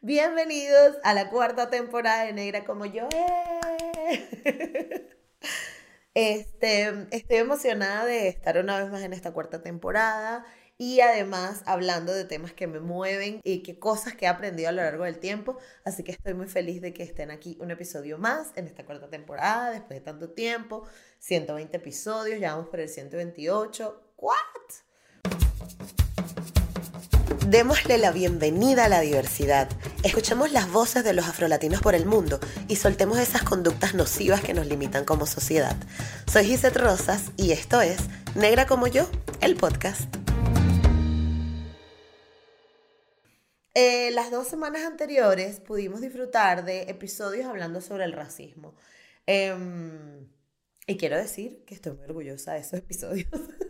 Bienvenidos a la cuarta temporada de Negra como yo. ¡Eh! Este, estoy emocionada de estar una vez más en esta cuarta temporada y además hablando de temas que me mueven y que cosas que he aprendido a lo largo del tiempo. Así que estoy muy feliz de que estén aquí un episodio más en esta cuarta temporada, después de tanto tiempo. 120 episodios, ya vamos por el 128. ¿What? Démosle la bienvenida a la diversidad. Escuchemos las voces de los afrolatinos por el mundo y soltemos esas conductas nocivas que nos limitan como sociedad. Soy Gisette Rosas y esto es Negra como yo, el podcast. Eh, las dos semanas anteriores pudimos disfrutar de episodios hablando sobre el racismo. Em, y quiero decir que estoy muy orgullosa de esos episodios,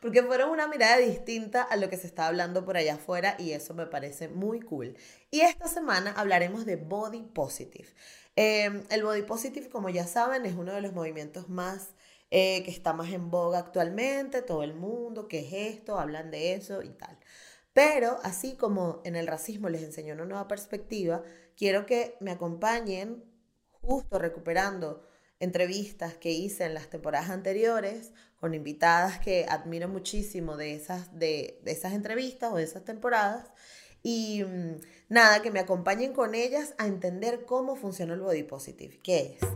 porque fueron una mirada distinta a lo que se está hablando por allá afuera y eso me parece muy cool. Y esta semana hablaremos de Body Positive. Em, el Body Positive, como ya saben, es uno de los movimientos más eh, que está más en boga actualmente, todo el mundo, ¿qué es esto? Hablan de eso y tal. Pero así como en el racismo les enseñó una nueva perspectiva, quiero que me acompañen justo recuperando entrevistas que hice en las temporadas anteriores con invitadas que admiro muchísimo de esas, de, esas entrevistas o de esas temporadas. Y mm, nada, que me acompañen con ellas a entender cómo funciona el body positive, qué es,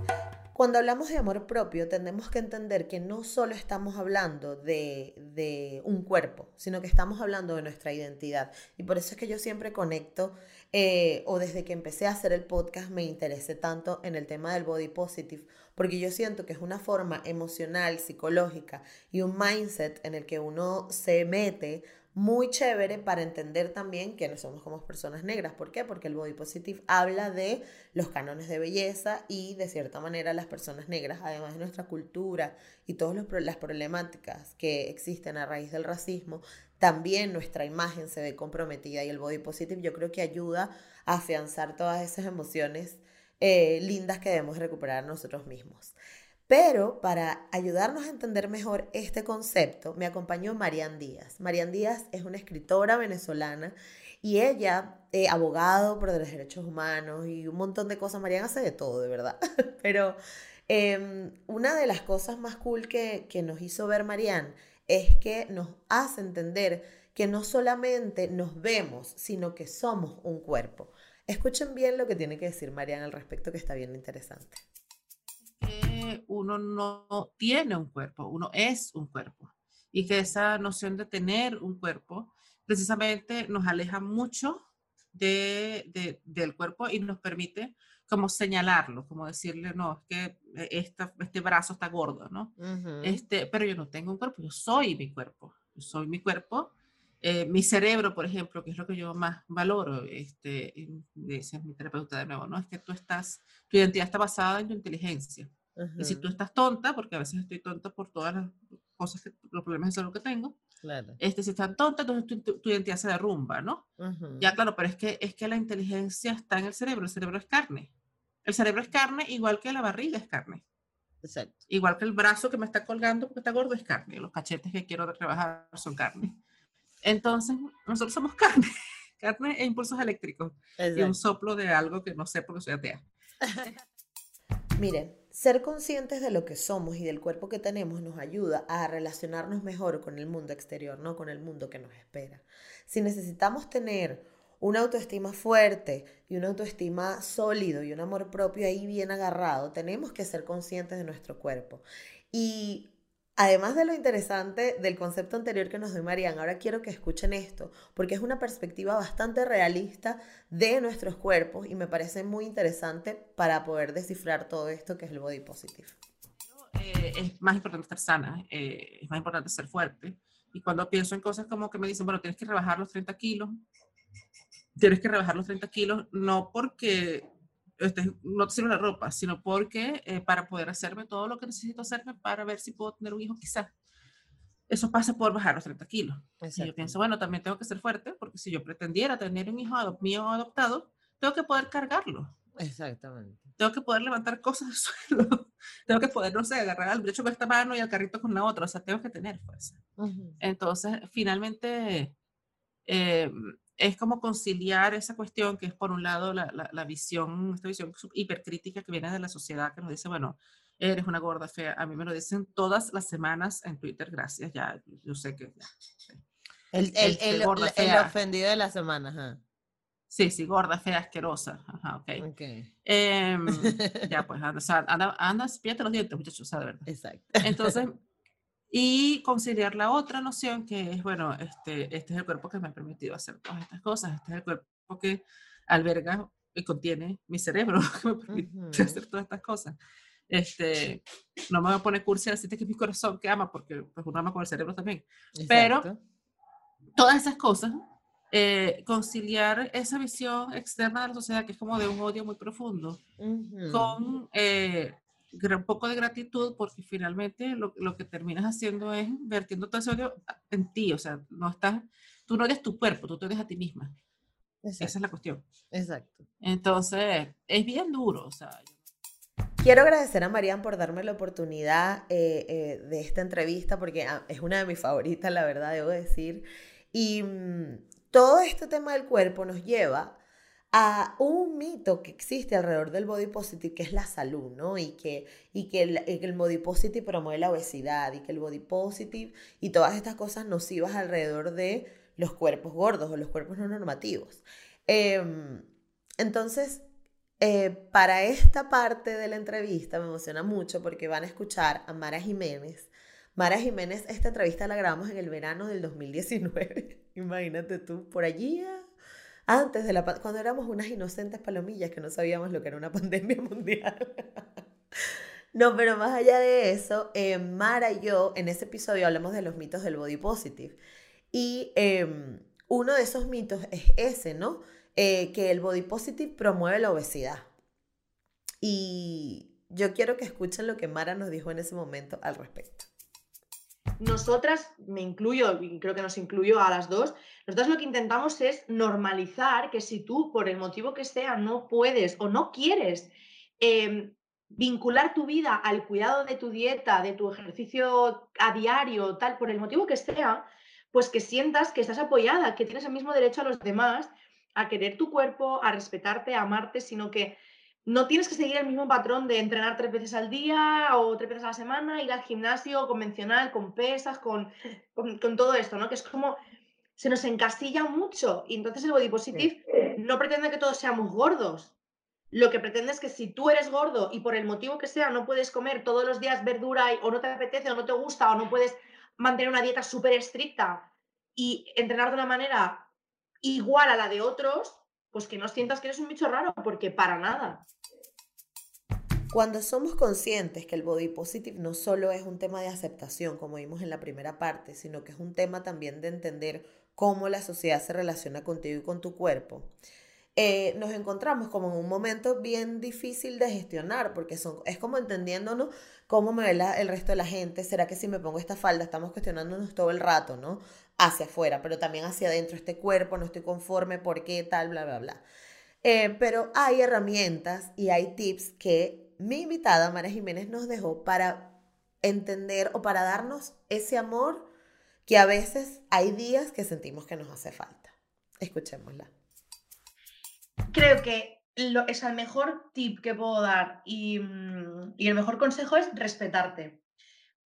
cuando hablamos de amor propio, tenemos que entender que no solo estamos hablando de, un cuerpo, sino que estamos hablando de nuestra identidad. Y por eso es que yo siempre conecto, eh, o desde que empecé a hacer el podcast me interesé tanto en el tema del body positive, porque yo siento que es una forma emocional, psicológica y un mindset en el que uno se mete muy chévere para entender también que no somos como personas negras. ¿Por qué? Porque el body positive habla de los cánones de belleza y de cierta manera las personas negras, además de nuestra cultura y todas las problemáticas que existen a raíz del racismo, también nuestra imagen se ve comprometida y el body positive yo creo que ayuda a afianzar todas esas emociones eh, lindas que debemos recuperar nosotros mismos. Pero para ayudarnos a entender mejor este concepto, me acompañó Marian Díaz. Marian Díaz es una escritora venezolana y ella, eh, abogado por los derechos humanos y un montón de cosas. Marian hace de todo, de verdad. Pero em, una de las cosas más cool que, que nos hizo ver Marian es que nos hace entender que no solamente nos vemos, sino que somos un cuerpo. Escuchen bien lo que tiene que decir Marian al respecto, que está bien interesante uno no tiene un cuerpo, uno es un cuerpo. Y que esa noción de tener un cuerpo precisamente nos aleja mucho de, del cuerpo y nos permite como señalarlo, como decirle, no, es que esta, este brazo está gordo, ¿no? este, pero yo no tengo un cuerpo, yo soy mi cuerpo, yo soy mi cuerpo. Eh, mi cerebro, por ejemplo, que es lo que yo más valoro, este, dice mi terapeuta de nuevo, ¿no? Es que tú estás, tu identidad está basada en tu inteligencia. Y si tú estás tonta, porque a veces estoy tonta por todas las cosas, que, los problemas de salud que tengo, claro. este, si estás tonta, entonces tu, identidad se derrumba, ¿no? Ya, claro, pero es que, es que la inteligencia está en el cerebro, el cerebro es carne. El cerebro es carne igual que la barriga es carne. Exacto. Igual que el brazo que me está colgando porque está gordo es carne. Los cachetes que quiero trabajar son carne. Entonces, nosotros somos carne. carne e impulsos eléctricos. Y un soplo de algo que no sé porque soy atea. Miren, ser conscientes de lo que somos y del cuerpo que tenemos nos ayuda a relacionarnos mejor con el mundo exterior, no con el mundo que nos espera. Si necesitamos tener una autoestima fuerte y una autoestima sólido y un amor propio ahí bien agarrado, tenemos que ser conscientes de nuestro cuerpo. Y Además de lo interesante del concepto anterior que nos dio Marian, ahora quiero que escuchen esto, porque es una perspectiva bastante realista de nuestros cuerpos y me parece muy interesante para poder descifrar todo esto que es el body positive. Eh, es más importante estar sana, eh, es más importante ser fuerte. Y cuando pienso en cosas como que me dicen, bueno, tienes que rebajar los 30 kilos, tienes que rebajar los 30 kilos, no porque este, no sirve la ropa, sino porque eh, para poder hacerme todo lo que necesito hacerme para ver si puedo tener un hijo, quizás. Eso pasa por bajar los 30 kilos. Y yo pienso, bueno, también tengo que ser fuerte, porque si yo pretendiera tener un hijo mío adoptado, tengo que poder cargarlo. Exactamente. Tengo que poder levantar cosas del suelo. tengo que poder, no sé, agarrar al brecho con esta mano y al carrito con la otra. O sea, tengo que tener fuerza. Entonces, finalmente, eh, es como conciliar esa cuestión que es por un lado la, la, visión, esta visión hipercrítica que viene de la sociedad que nos dice, bueno, eres una gorda fea. A mí me lo dicen todas las semanas en Twitter, gracias, ya, yo sé que... El, el, el, el, ofendido de la semana, Sí, sí, gorda, fea, asquerosa. Ajá, ok. okay. Em, ya, pues, anda, anda, anda, los dientes, muchachos, de verdad. Exacto. Entonces, y conciliar la otra noción que es, bueno, este, este es el cuerpo que me ha permitido hacer todas estas cosas, este es el cuerpo que alberga y contiene mi cerebro, que me permite hacer todas estas cosas. Este, no me voy a poner cursi a decirte que es mi corazón que ama, porque pues, uno ama con el cerebro también. Pero todas esas cosas eh, conciliar esa visión externa de la sociedad, que es como de un odio muy profundo, con eh, un poco de gratitud, porque finalmente lo, lo, que terminas haciendo es vertiendo todo ese odio en ti, o sea, no estás, tú no eres tu cuerpo, tú te eres a ti misma. Esa es la cuestión. Exacto. Entonces, es bien duro, o sea. Quiero agradecer a Marian por darme la oportunidad eh, de esta entrevista, porque ah, es una de mis favoritas, la verdad, debo decir. Y mm, todo este tema del cuerpo nos lleva a un mito que existe alrededor del body positive, que es la salud, ¿no? Y que, y que, el, body positive promueve la obesidad y que el body positive y todas estas cosas nocivas alrededor de los cuerpos gordos o los cuerpos no normativos. Em, entonces, eh, para esta parte de la entrevista me emociona mucho porque van a escuchar a Mara Jiménez. Mara Jiménez, esta entrevista la grabamos en el verano del 2019. Imagínate tú, por allí, ah, antes de la cuando éramos unas inocentes palomillas que no sabíamos lo que era una pandemia mundial. no, pero más allá de eso, eh, Mara y yo en ese episodio hablamos de los mitos del body positive. Y em, uno de esos mitos es ese, ¿no? Eh, que el body positive promueve la obesidad. Y yo quiero que escuchen lo que Mara nos dijo en ese momento al respecto nosotras, me incluyo creo que nos incluyo a las dos, nosotras lo que intentamos es normalizar que si tú, por el motivo que sea, no puedes o no quieres em, vincular tu vida al cuidado de tu dieta, de tu ejercicio a diario, tal, por el motivo que sea, pues que sientas que estás apoyada, que tienes el mismo derecho a los demás a querer tu cuerpo, a respetarte, a amarte, sino que no tienes que seguir el mismo patrón de entrenar tres veces al día o tres veces a la semana, ir al gimnasio convencional, con pesas, con, con, todo esto, ¿no? Que es como se nos encastilla mucho y entonces el body positive no pretende que todos seamos gordos. Lo que pretende es que si tú eres gordo y por el motivo que sea no puedes comer todos los días verdura o no te apetece o no te gusta o no puedes mantener una dieta súper estricta y entrenar de una manera igual a la de otros, pues que no sientas que eres un bicho raro, porque para nada. Cuando somos conscientes que el body positive no solo es un tema de aceptación, como vimos en la primera parte, sino que es un tema también de entender cómo la sociedad se relaciona contigo y con tu cuerpo, eh, nos encontramos como en un momento bien difícil de gestionar, porque son, es como entendiéndonos cómo me ve el resto de la gente, será que si me pongo esta falda, estamos cuestionándonos todo el rato, ¿no? Hacia afuera, pero también hacia adentro, este cuerpo, no estoy conforme, ¿por qué tal, bla, bla, bla? Eh, pero hay herramientas y hay tips que mi invitada, María Jiménez, nos dejó para entender o para darnos ese amor que a veces hay días que sentimos que nos hace falta. Escuchémosla creo que lo, es el mejor tip que puedo dar mm, y, el mejor consejo es respetarte.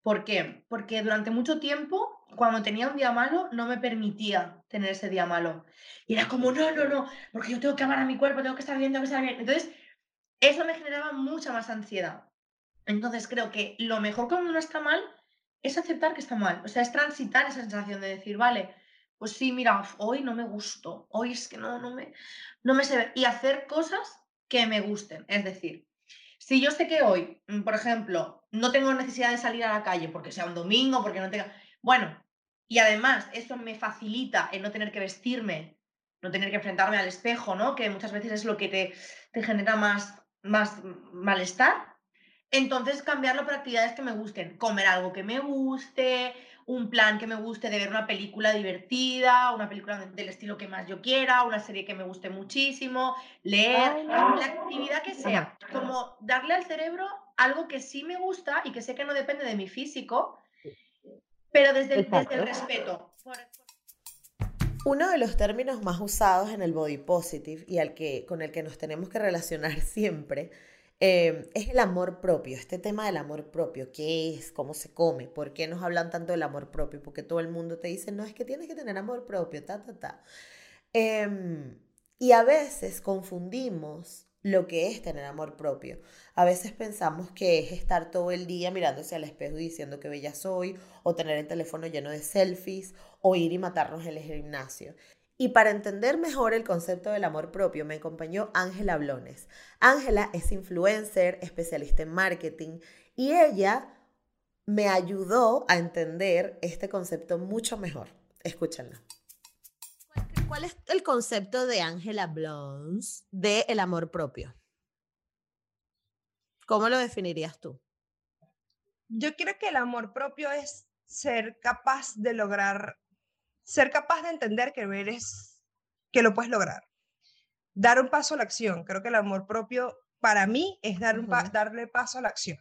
¿Por qué? Porque durante mucho tiempo, cuando tenía un día malo, no me permitía tener ese día malo. Y era como, no, no, no, porque yo tengo que amar a mi cuerpo, tengo que estar bien, tengo que estar bien. Entonces, eso me generaba mucha más ansiedad. Entonces, creo que lo mejor cuando uno está mal es aceptar que está mal. O sea, es transitar esa sensación de decir, vale, pues sí, mira, hoy no me gustó, hoy es que no, no me, no me sé Y hacer cosas que me gusten. Es decir, si yo sé que hoy, mm, por ejemplo, no tengo necesidad de salir a la calle porque sea un domingo, porque no tenga... Bueno, y además eso me facilita el no tener que vestirme, no tener que enfrentarme al espejo, ¿no? Que muchas veces es lo que te, te genera más, más malestar. Entonces cambiarlo por actividades que me gusten. Comer algo que me guste, un plan que me guste de ver una película divertida, una película del estilo que más yo quiera, una serie que me guste muchísimo, leer, la actividad que sea, como darle al cerebro algo que sí me gusta y que sé que no depende de mi físico, pero desde el, desde el respeto. Uno de los términos más usados en el body positive y al que, con el que nos tenemos que relacionar siempre eh, es el amor propio, este tema del amor propio, qué es, cómo se come, por qué nos hablan tanto del amor propio, porque todo el mundo te dice, no, es que tienes que tener amor propio, ta, ta, ta. Em, y a veces confundimos lo que es tener amor propio. A veces pensamos que es estar todo el día mirándose al espejo diciendo que bella soy, o tener el teléfono lleno de selfies, o ir y matarnos en el gimnasio. Y para entender mejor el concepto del amor propio, me acompañó Ángela Blones. Ángela es influencer, especialista en marketing, y ella me ayudó a entender este concepto mucho mejor. Escúchenla. ¿Cuál es el concepto de Ángela Blons de el amor propio? ¿Cómo lo definirías tú? Yo creo que el amor propio es ser capaz de lograr, ser capaz de entender que eres, que lo puedes lograr. Dar un paso a la acción. Creo que el amor propio para mí es dar un darle paso a la acción.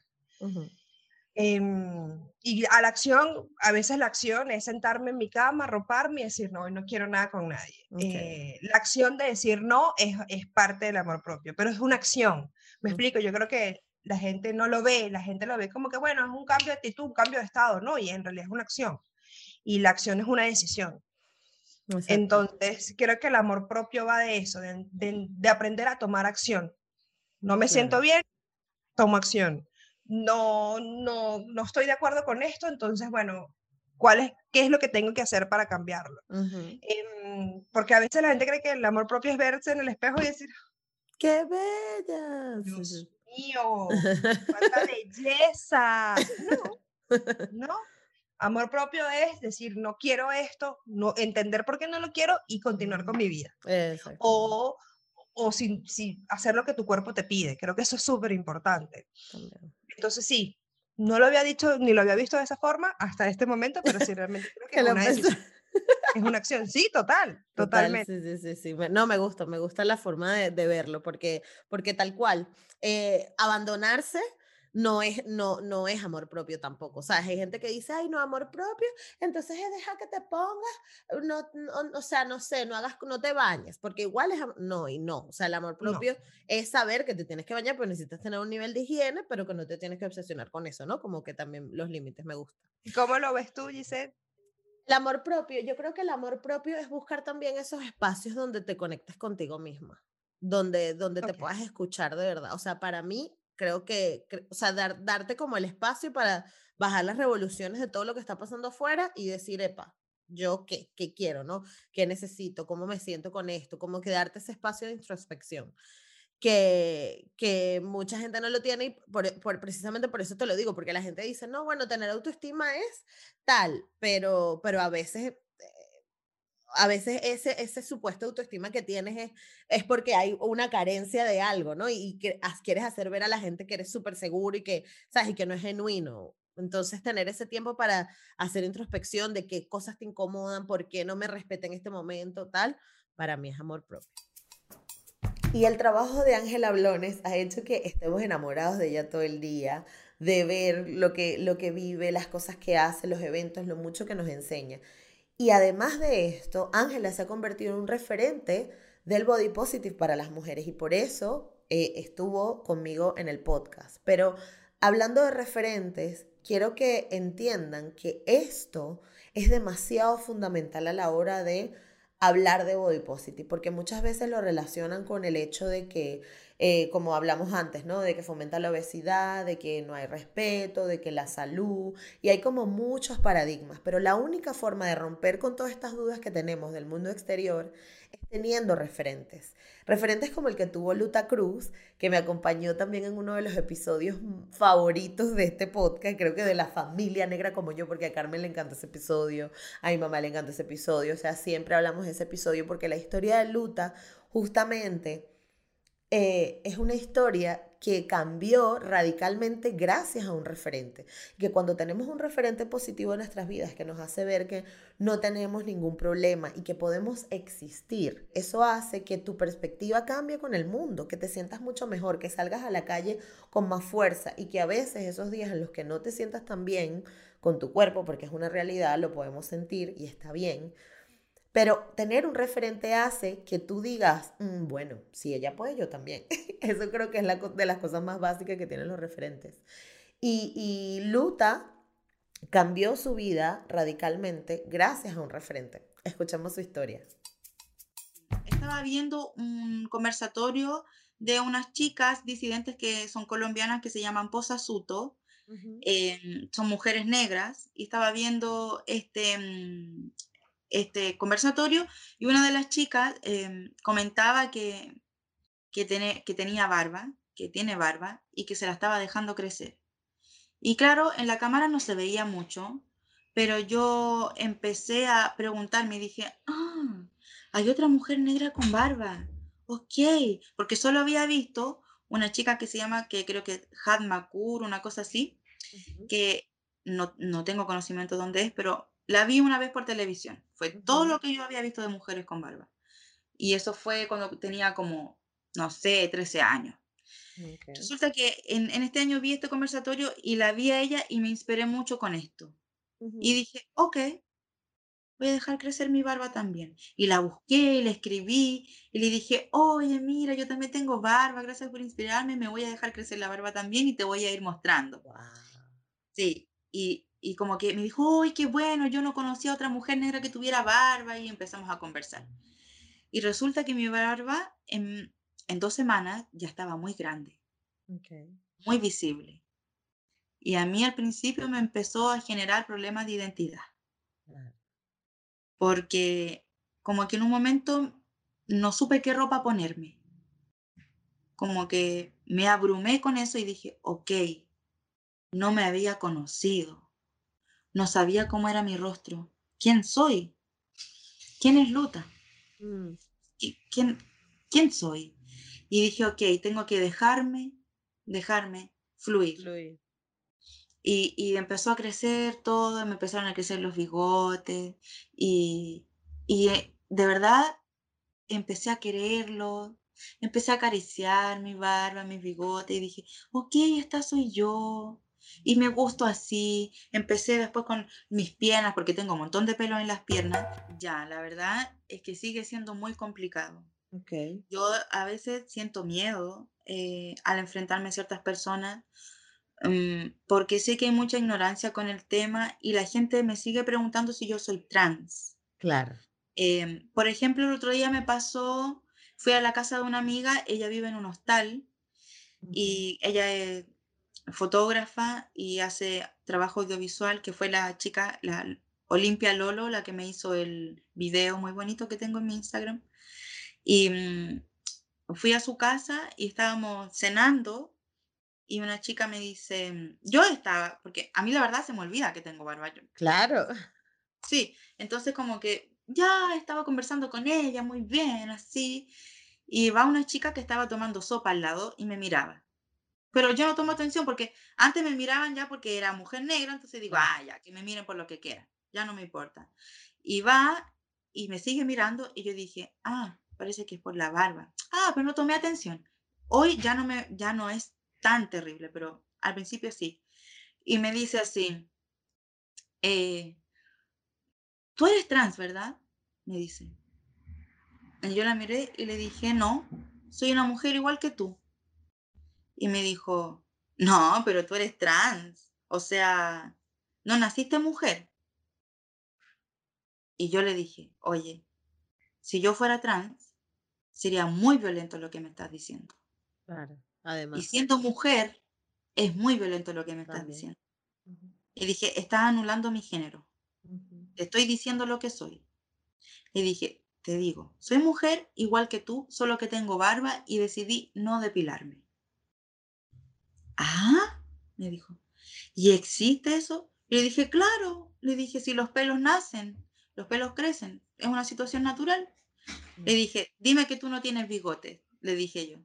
Em, y a la acción, a veces la acción es sentarme en mi cama, roparme y decir, no, no quiero nada con nadie. Eh, la acción de decir no es, es, parte del amor propio, pero es una acción. Me explico, yo creo que la gente no lo ve, la gente lo ve como que, bueno, es un cambio de actitud, un cambio de estado, ¿no? Y en realidad es una acción. Y la acción es una decisión. Entonces, creo que el amor propio va de eso, de, de, aprender a tomar acción. No me siento bien, tomo acción no, no, no estoy de acuerdo con esto, entonces, bueno, ¿cuál es, ¿qué es lo que tengo que hacer para cambiarlo? Em, porque a veces la gente cree que el amor propio es verse en el espejo y decir, ¡qué bella! Dios mío, cuánta belleza. No, no. Amor propio es decir, no quiero esto, no, entender por qué no lo quiero y continuar con mi vida. O, o sin, sin, hacer lo que tu cuerpo te pide. Creo que eso es súper importante. Entonces sí, no lo había dicho ni lo había visto de esa forma hasta este momento, pero sí realmente creo que, es, una es una acción. Sí, total, totalmente. sí, sí, sí, No, me gusta, me gusta la forma de, de verlo, porque, porque tal cual, eh, abandonarse no es, no, no es amor propio tampoco. O sea, hay gente que dice, ay, no, amor propio, entonces es deja que te pongas, no, o sea, no sé, no hagas, no te bañes, porque igual es, no, y no. O sea, el amor propio es saber que te tienes que bañar, pero necesitas tener un nivel de higiene, pero que no te tienes que obsesionar con eso, ¿no? Como que también los límites me gustan. ¿Y cómo lo ves tú, Giselle? El amor propio, yo creo que el amor propio es buscar también esos espacios donde te conectes contigo misma, donde, donde te puedas escuchar de verdad. O sea, para mí, creo que, o sea, darte como el espacio para bajar las revoluciones de todo lo que está pasando afuera y decir, epa, yo qué, qué quiero, ¿no? ¿Qué necesito? ¿Cómo me siento con esto? Como que darte ese espacio de introspección. Que, que mucha gente no lo tiene y por, precisamente por eso te lo digo, porque la gente dice, no, bueno, tener autoestima es tal, pero, pero a veces a veces ese, ese supuesto autoestima que tienes es, porque hay una carencia de algo, ¿no? Y, que quieres hacer ver a la gente que eres súper seguro y que, ¿sabes? Y que no es genuino. Entonces, tener ese tiempo para hacer introspección de qué cosas te incomodan, por qué no me respeta en este momento, tal, para mí es amor propio. Y el trabajo de Ángela Blones ha hecho que estemos enamorados de ella todo el día, de ver lo que vive, las cosas que hace, los eventos, lo mucho que nos enseña. Y además de esto, Ángela se ha convertido en un referente del body positive para las mujeres y por eso eh, estuvo conmigo en el podcast. Pero hablando de referentes, quiero que entiendan que esto es demasiado fundamental a la hora de hablar de body positive, porque muchas veces lo relacionan con el hecho de que eh, como hablamos antes, ¿no? De que fomenta la obesidad, de que no hay respeto, de que la salud, y hay como muchos paradigmas, pero la única forma de romper con todas estas dudas que tenemos del mundo exterior es teniendo referentes. Referentes como el que tuvo Luta Cruz, que me acompañó también en uno de los episodios favoritos de este podcast, creo que de la familia negra como yo, porque a Carmen le encanta ese episodio, a mi mamá le encanta ese episodio, o sea, siempre hablamos de ese episodio porque la historia de Luta justamente eh, es una historia que cambió radicalmente gracias a un referente. Que cuando tenemos un referente positivo en nuestras vidas que nos hace ver que no tenemos ningún problema y que podemos existir, eso hace que tu perspectiva cambie con el mundo, que te sientas mucho mejor, que salgas a la calle con más fuerza y que a veces esos días en los que no te sientas tan bien con tu cuerpo, porque es una realidad, lo podemos sentir y está bien, Pero tener un referente hace que tú digas, "Mm, bueno, si ella puede, yo también. Eso creo que es la, de las cosas más básicas que tienen los referentes. Y, y Luta cambió su vida radicalmente gracias a un referente. Escuchamos su historia. Estaba viendo un conversatorio de unas chicas disidentes que son colombianas que se llaman Posa Suto, em, son mujeres negras, y estaba viendo este, mm, este conversatorio y una de las chicas em, comentaba que, que, tiene- que tenía barba, que tiene barba y que se la estaba dejando crecer. Y claro, en la cámara no se veía mucho, pero yo empecé a preguntarme y dije, ah, hay otra mujer negra con barba. Ok, porque solo había visto una chica que se llama, que creo que Had Makur, una cosa así, que no, no tengo conocimiento de dónde es, pero la vi una vez por televisión. Fue todo lo que yo había visto de mujeres con barba. Y eso fue cuando tenía como, no sé, 13 años. Resulta que en, en este año vi este conversatorio y la vi a ella y me inspiré mucho con esto. Y dije, ok, voy a dejar crecer mi barba también. Y la busqué y la escribí y le dije, oye, mira, yo también tengo barba, gracias por inspirarme, me voy a dejar crecer la barba también y te voy a ir mostrando. Guau. Sí, y, y como que me dijo, uy, qué bueno, yo no conocía a otra mujer negra que tuviera barba y empezamos a conversar. Y resulta que mi barba en, en dos semanas ya estaba muy grande, muy visible. Y a mí al principio me empezó a generar problemas de identidad, porque como que en un momento no supe qué ropa ponerme. Como que me abrumé con eso y dije, ok, no me había conocido, no sabía cómo era mi rostro, quién soy, quién es Luta, Mm, ¿Y quién, quién soy. Y dije, ok, tengo que dejarme, dejarme fluir. fluir. Y, y empezó a crecer todo, me empezaron a crecer los bigotes y, y eh, de verdad empecé a quererlo, empecé a acariciar mi barba, mis bigotes y dije, ok, esta soy yo y me gusto así. Empecé después con mis piernas porque tengo un montón de pelo en las piernas. Ya, la verdad es que sigue siendo muy complicado. Ok. Yo a veces siento miedo eh, al enfrentarme a ciertas personas mm, porque sé que hay mucha ignorancia con el tema y la gente me sigue preguntando si yo soy trans. Claro. Em, por ejemplo, el otro día me pasó, fui a la casa de una amiga, ella vive en un hostal y ella es fotógrafa y hace trabajo audiovisual, que fue la chica, la Olimpia Lolo, la que me hizo el video muy bonito que tengo en mi Instagram. Y mm, fui a su casa y estábamos cenando y una chica me dice, mm, yo estaba, porque a mí la verdad se me olvida que tengo barba. Claro. Sí, entonces como que ya estaba conversando con ella muy bien, así, y va una chica que estaba tomando sopa al lado y me miraba. Pero yo no tomo atención porque antes me miraban ya porque era mujer negra, entonces digo, ah, ya, que me miren por lo que quieran, ya no me importa. Y va y me sigue mirando y yo dije, ah, parece que es por la barba. Ah, pero no tomé atención. Hoy ya no, me, ya no es tan terrible, pero al principio sí. Y me dice así, eh, tú eres trans, ¿verdad? Me dice. Y yo la miré y le dije, no, soy una mujer igual que tú. Y me dijo, no, pero tú eres trans. O sea, no naciste mujer. Y yo le dije, oye, si yo fuera trans, sería muy violento lo que me estás diciendo. Claro. Y Además. siendo mujer, es muy violento lo que me estás diciendo. Y dije, estás anulando mi género. Te estoy diciendo lo que soy. Le dije, te digo, soy mujer igual que tú, solo que tengo barba y decidí no depilarme. Ah, me dijo, ¿y existe eso? Le dije, claro. Le dije, si los pelos nacen, los pelos crecen, es una situación natural. Le dije, dime que tú no tienes bigotes, le dije yo.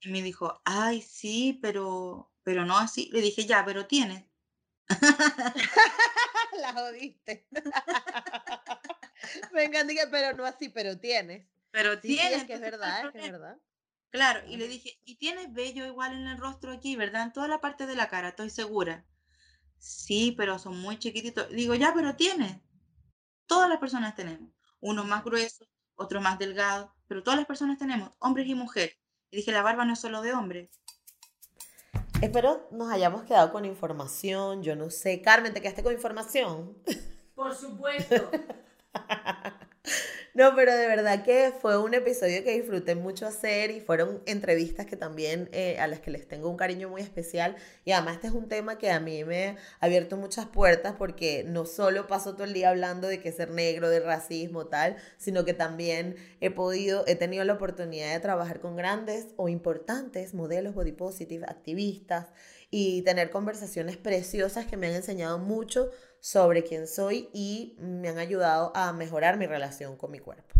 Y me dijo, ay, sí, pero, pero no así. Le dije, ya, pero tienes. La jodiste. Me encanta que, pero no así, pero tienes. Pero Sí, sí, tienes. es que es entonces, ¿cuál verdad, es que es verdad. Claro, y le dije, ¿y tienes vello igual en el rostro aquí, verdad? En toda la parte de la cara, estoy segura. Sí, pero son muy chiquititos. Digo, ya, pero tienes. Todas las personas tenemos. unos más gruesos, otros más delgados, pero todas las personas tenemos, hombres y mujeres. Y dije, la barba no es solo de hombres. Espero nos hayamos quedado con información, yo no sé. Carmen, ¿te quedaste con información? Por supuesto. No, pero de verdad que fue un episodio que disfruté mucho hacer y fueron entrevistas que también eh, a las que les tengo un cariño muy especial. Y además este es un tema que a mí me ha abierto muchas puertas porque no solo paso todo el día hablando de que ser negro, de racismo, tal, sino que también he podido, he tenido la oportunidad de trabajar con grandes o importantes modelos body positive, activistas y tener conversaciones preciosas que me han enseñado mucho sobre quién soy y me han ayudado a mejorar mi relación con mi cuerpo.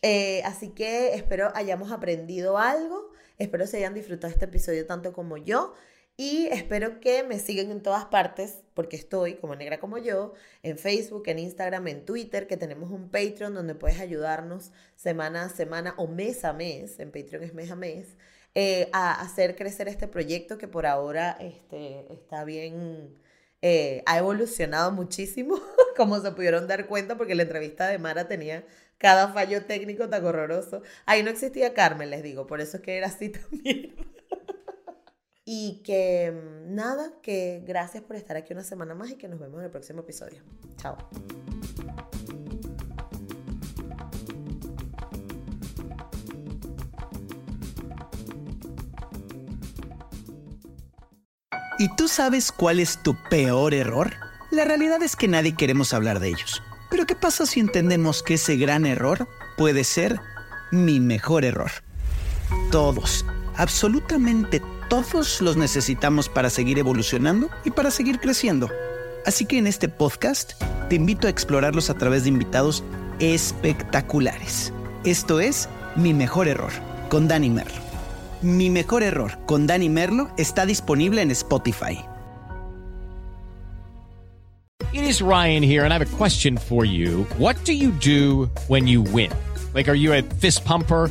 Eh, así que espero hayamos aprendido algo, espero se hayan disfrutado este episodio tanto como yo y espero que me sigan en todas partes porque estoy como negra como yo en Facebook, en Instagram, en Twitter, que tenemos un Patreon donde puedes ayudarnos semana a semana o mes a mes, en Patreon es mes a mes, eh, a hacer crecer este proyecto que por ahora este, está bien eh, ha evolucionado muchísimo, como se pudieron dar cuenta, porque la entrevista de Mara tenía cada fallo técnico tan horroroso. Ahí no existía Carmen, les digo, por eso es que era así también. y que mm, nada, que gracias por estar aquí una semana más y que nos vemos en el próximo episodio. Chao. ¿Y tú sabes cuál es tu peor error? La realidad es que nadie queremos hablar de ellos. Pero ¿qué pasa si entendemos que ese gran error puede ser mi mejor error? Todos, absolutamente todos los necesitamos para seguir evolucionando y para seguir creciendo. Así que en este podcast te invito a explorarlos a través de invitados espectaculares. Esto es Mi Mejor Error con Dani Merlo. Mi mejor error con Dani Merlo está disponible en Spotify. It is Ryan here and I have a question for you. What do you do when you win? Like are you a fist pumper?